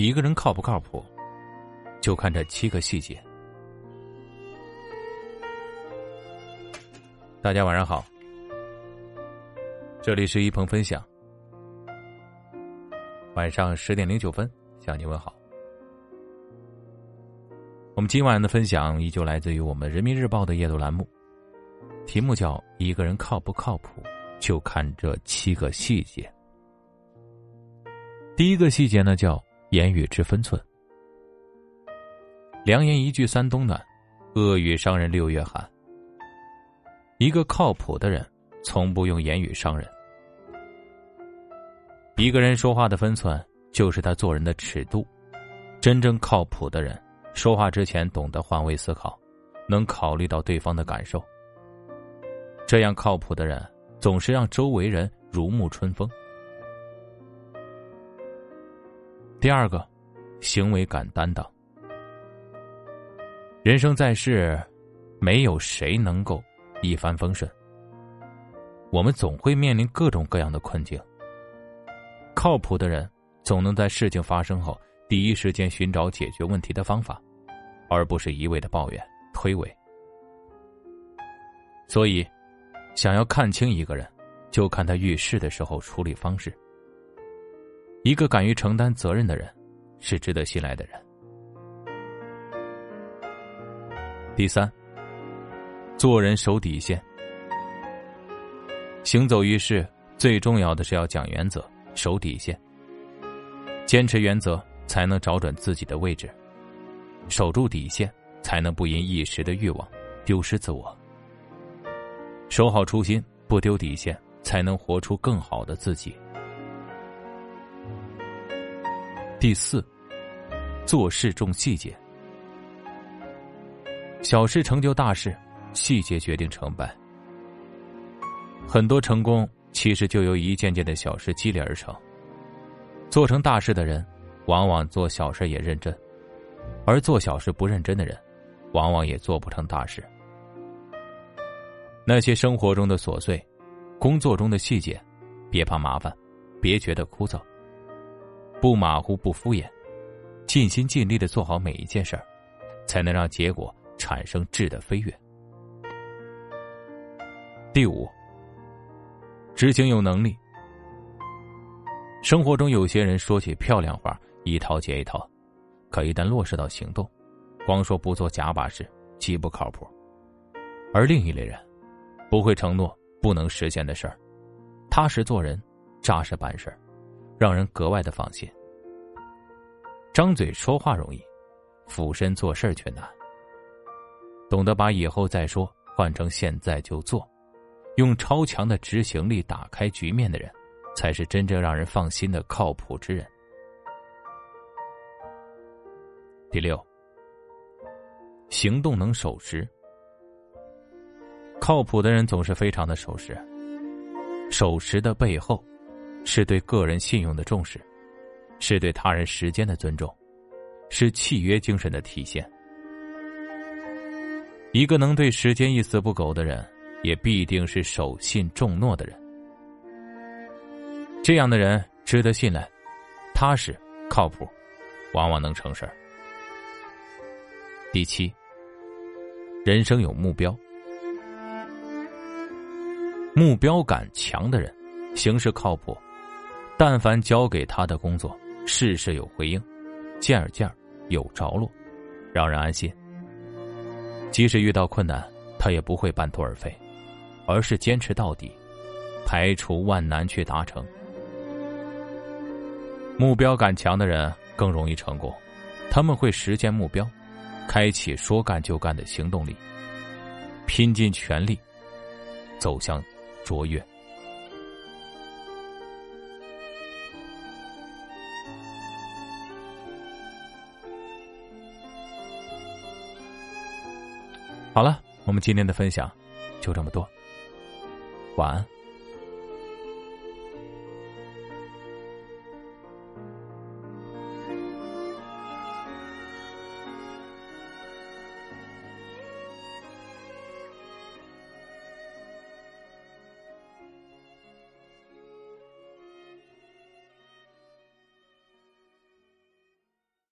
一个人靠不靠谱，就看这七个细节。大家晚上好，这里是一鹏分享。晚上十点零九分向你问好。我们今晚的分享依旧来自于我们人民日报的夜读栏目，题目叫“一个人靠不靠谱，就看这七个细节”。第一个细节呢，叫言语之分寸。良言一句三冬暖，恶语伤人六月寒。一个靠谱的人，从不用言语伤人。一个人说话的分寸，就是他做人的尺度。真正靠谱的人，说话之前懂得换位思考，能考虑到对方的感受。这样靠谱的人，总是让周围人如沐春风。第二个，行为敢担当。人生在世，没有谁能够一帆风顺。我们总会面临各种各样的困境。靠谱的人总能在事情发生后第一时间寻找解决问题的方法，而不是一味的抱怨推诿。所以，想要看清一个人，就看他遇事的时候处理方式。一个敢于承担责任的人，是值得信赖的人。第三，做人守底线。行走于世，最重要的是要讲原则。守底线，坚持原则，才能找准自己的位置；守住底线，才能不因一时的欲望丢失自我。守好初心，不丢底线，才能活出更好的自己。第四，做事重细节。小事成就大事，细节决定成败。很多成功。其实就由一件件的小事积累而成。做成大事的人，往往做小事也认真；而做小事不认真的人，往往也做不成大事。那些生活中的琐碎，工作中的细节，别怕麻烦，别觉得枯燥，不马虎不敷衍，尽心尽力的做好每一件事儿，才能让结果产生质的飞跃。第五。执行有能力。生活中有些人说起漂亮话一套接一套，可一旦落实到行动，光说不做假把式，极不靠谱。而另一类人，不会承诺不能实现的事儿，踏实做人，扎实办事儿，让人格外的放心。张嘴说话容易，俯身做事却难。懂得把以后再说换成现在就做。用超强的执行力打开局面的人，才是真正让人放心的靠谱之人。第六，行动能守时。靠谱的人总是非常的守时。守时的背后，是对个人信用的重视，是对他人时间的尊重，是契约精神的体现。一个能对时间一丝不苟的人。也必定是守信重诺的人，这样的人值得信赖、踏实、靠谱，往往能成事儿。第七，人生有目标，目标感强的人，行事靠谱，但凡交给他的工作，事事有回应，件件有着落，让人安心。即使遇到困难，他也不会半途而废。而是坚持到底，排除万难去达成。目标感强的人更容易成功，他们会实现目标，开启说干就干的行动力，拼尽全力走向卓越。好了，我们今天的分享就这么多。晚安。